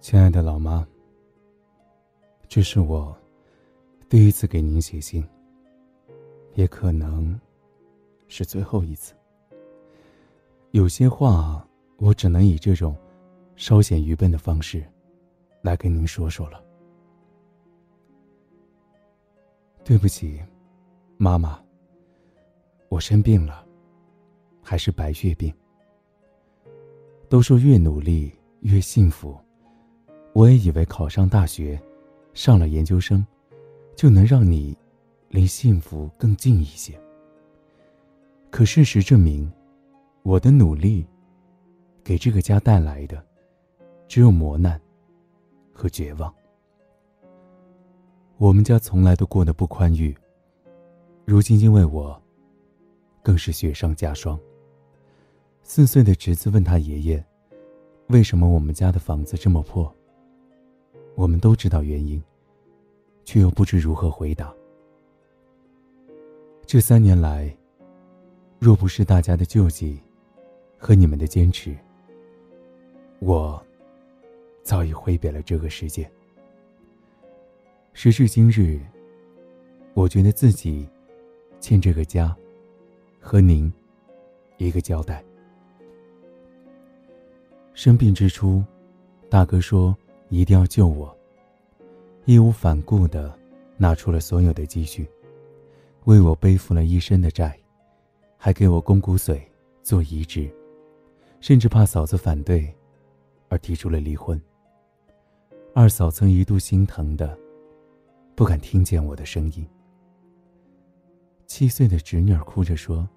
亲爱的老妈，这是我第一次给您写信，也可能是最后一次。有些话我只能以这种稍显愚笨的方式来跟您说说了。对不起，妈妈，我生病了，还是白血病。都说越努力越幸福。我也以为考上大学，上了研究生，就能让你离幸福更近一些。可事实证明，我的努力给这个家带来的只有磨难和绝望。我们家从来都过得不宽裕，如今因为我，更是雪上加霜。四岁的侄子问他爷爷：“为什么我们家的房子这么破？”我们都知道原因，却又不知如何回答。这三年来，若不是大家的救济和你们的坚持，我早已挥别了这个世界。时至今日，我觉得自己欠这个家和您一个交代。生病之初，大哥说。一定要救我。义无反顾的拿出了所有的积蓄，为我背负了一身的债，还给我供骨髓做移植，甚至怕嫂子反对，而提出了离婚。二嫂曾一度心疼的，不敢听见我的声音。七岁的侄女儿哭着说，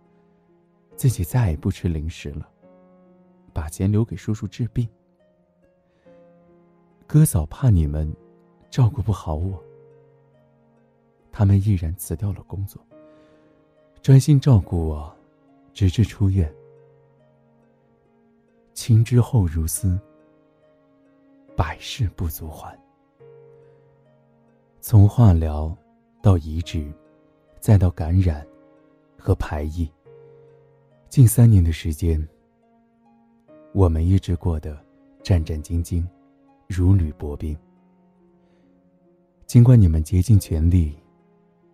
自己再也不吃零食了，把钱留给叔叔治病。哥嫂怕你们照顾不好我，他们毅然辞掉了工作，专心照顾我，直至出院。情之后如斯，百事不足还。从化疗到移植，再到感染和排异，近三年的时间，我们一直过得战战兢兢。如履薄冰。尽管你们竭尽全力，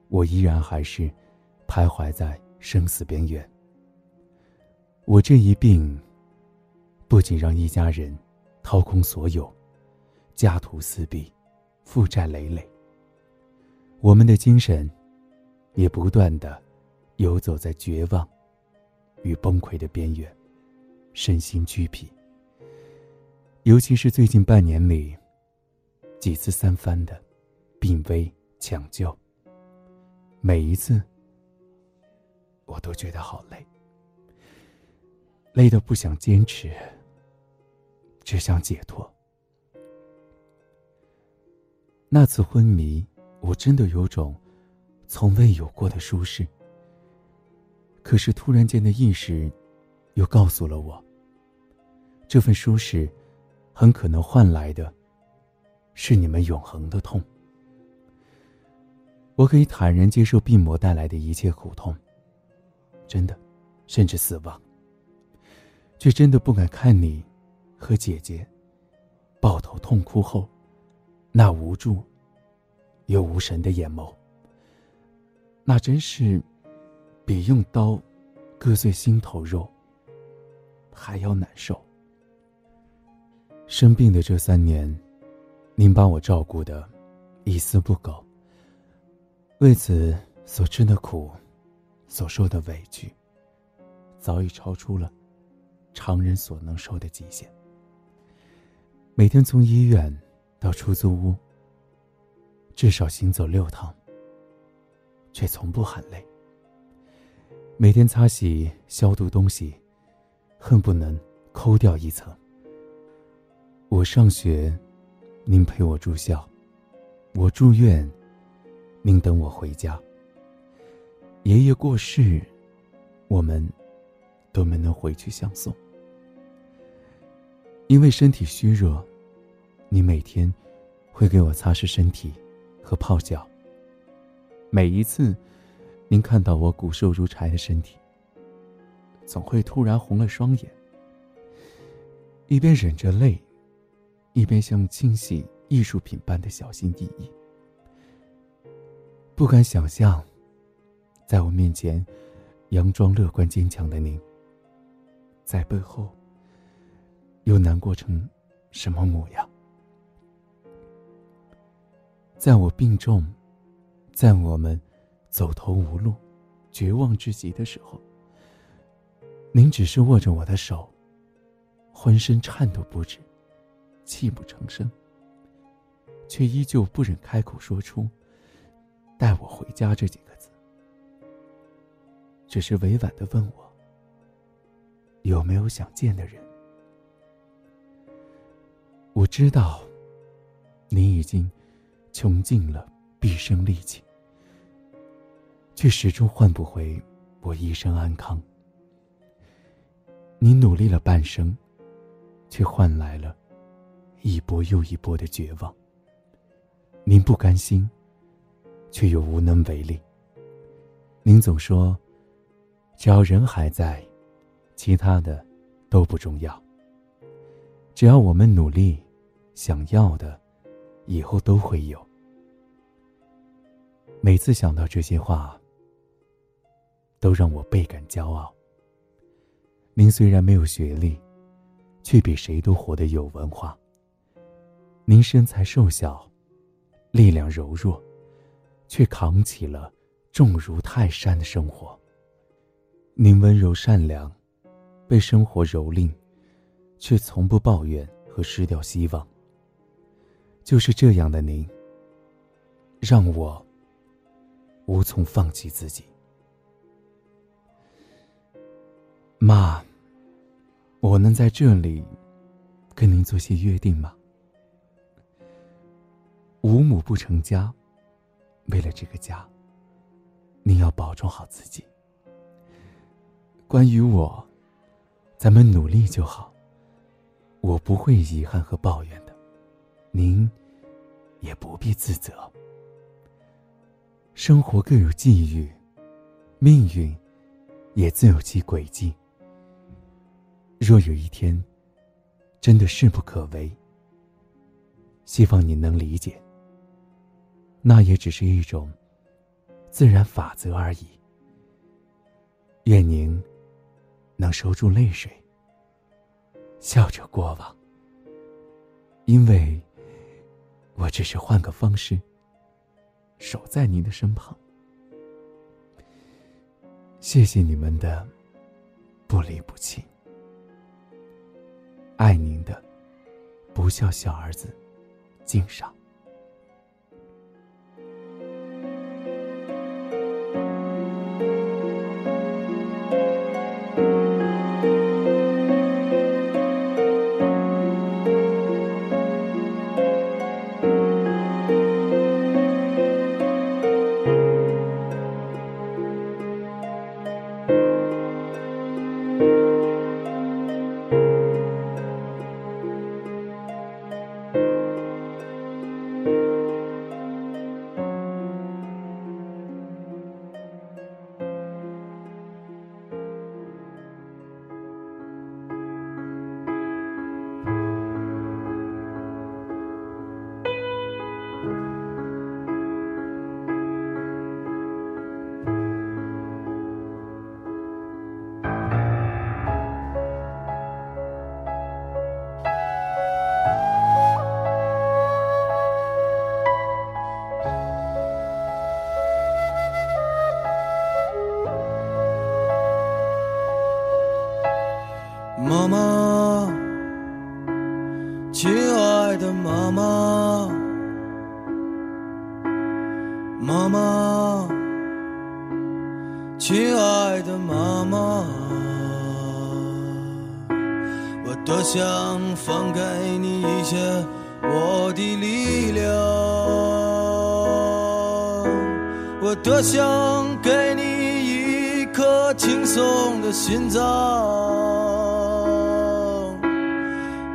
我依然还是徘徊在生死边缘。我这一病，不仅让一家人掏空所有，家徒四壁，负债累累。我们的精神，也不断的游走在绝望与崩溃的边缘，身心俱疲。尤其是最近半年里，几次三番的病危抢救，每一次我都觉得好累，累得不想坚持，只想解脱。那次昏迷，我真的有种从未有过的舒适。可是突然间的意识，又告诉了我，这份舒适。很可能换来的，是你们永恒的痛。我可以坦然接受病魔带来的一切苦痛，真的，甚至死亡，却真的不敢看你和姐姐抱头痛哭后，那无助又无神的眼眸。那真是比用刀割碎心头肉还要难受。生病的这三年，您把我照顾的一丝不苟。为此所吃的苦，所受的委屈，早已超出了常人所能受的极限。每天从医院到出租屋，至少行走六趟，却从不喊累。每天擦洗消毒东西，恨不能抠掉一层。我上学，您陪我住校；我住院，您等我回家。爷爷过世，我们都没能回去相送。因为身体虚弱，你每天会给我擦拭身体和泡脚。每一次，您看到我骨瘦如柴的身体，总会突然红了双眼，一边忍着泪。一边像清洗艺术品般的小心翼翼。不敢想象，在我面前佯装乐观坚强的您，在背后又难过成什么模样？在我病重，在我们走投无路、绝望至极的时候，您只是握着我的手，浑身颤抖不止，泣不成声，却依旧不忍开口说出。带我回家这几个字，只是委婉的问我有没有想见的人。我知道，你已经穷尽了毕生力气，却始终换不回我一生安康。你努力了半生，却换来了一波又一波的绝望。您不甘心。却又无能为力。您总说，只要人还在，其他的都不重要。只要我们努力，想要的，以后都会有。每次想到这些话，都让我倍感骄傲。您虽然没有学历，却比谁都活得有文化。您身材瘦小，力量柔弱。却扛起了重如泰山的生活。您温柔善良，被生活蹂躏，却从不抱怨和失掉希望。就是这样的您，让我无从放弃自己。妈，我能在这里跟您做些约定吗？五母不成家。为了这个家，你要保重好自己。关于我，咱们努力就好。我不会遗憾和抱怨的，您也不必自责。生活各有际遇，命运也自有其轨迹。若有一天真的势不可为，希望你能理解。那也只是一种自然法则而已。愿您能收住泪水，笑着过往，因为我只是换个方式守在您的身旁。谢谢你们的不离不弃，爱您的不孝小儿子，敬上。妈妈，亲爱的妈妈，我多想放给你一些我的力量，我多想给你一颗轻松的心脏。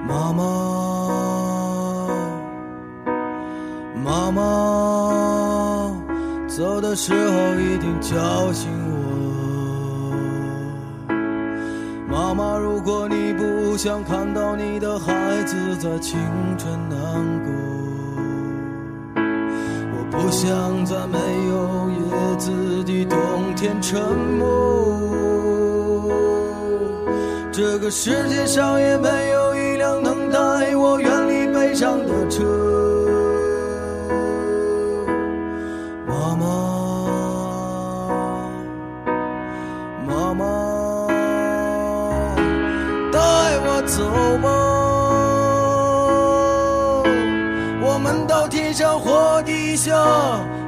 妈妈，妈妈，走的时候一定叫醒我。妈妈，如果你不。想看到你的孩子在清晨难过。我不想在没有叶子的冬天沉默。这个世界上也没有下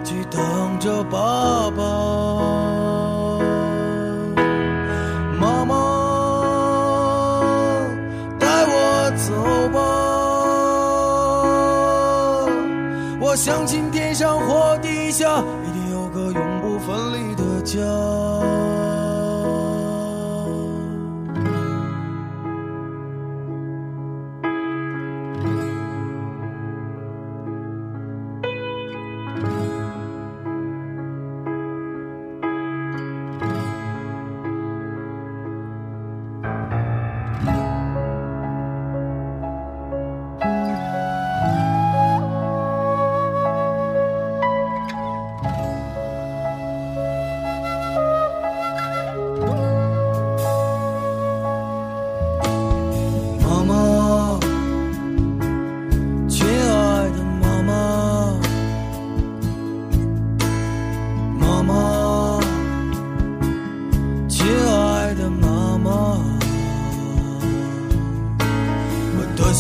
去等着爸爸。妈妈，带我走吧，我相信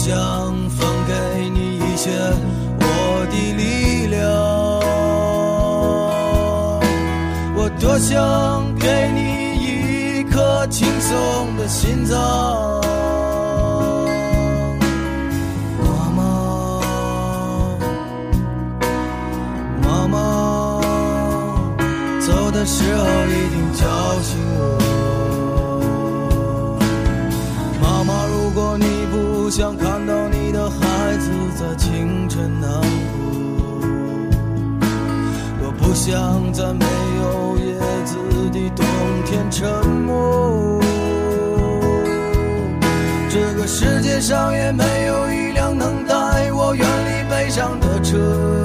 想分给你一些我的力量，我多想给你一颗轻松的心脏。妈妈，妈妈，走的时候一定叫醒我。不想看到你的孩子在清晨难过，我不想在没有叶子的冬天沉默。这个世界上也没有一辆能带我远离悲伤的车。